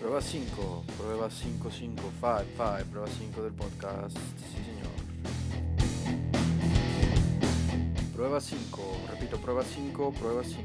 Prueba 5, prueba 5, 5, 5, 5, prueba 5 del podcast, sí señor. Prueba 5, repito, prueba 5, prueba 5.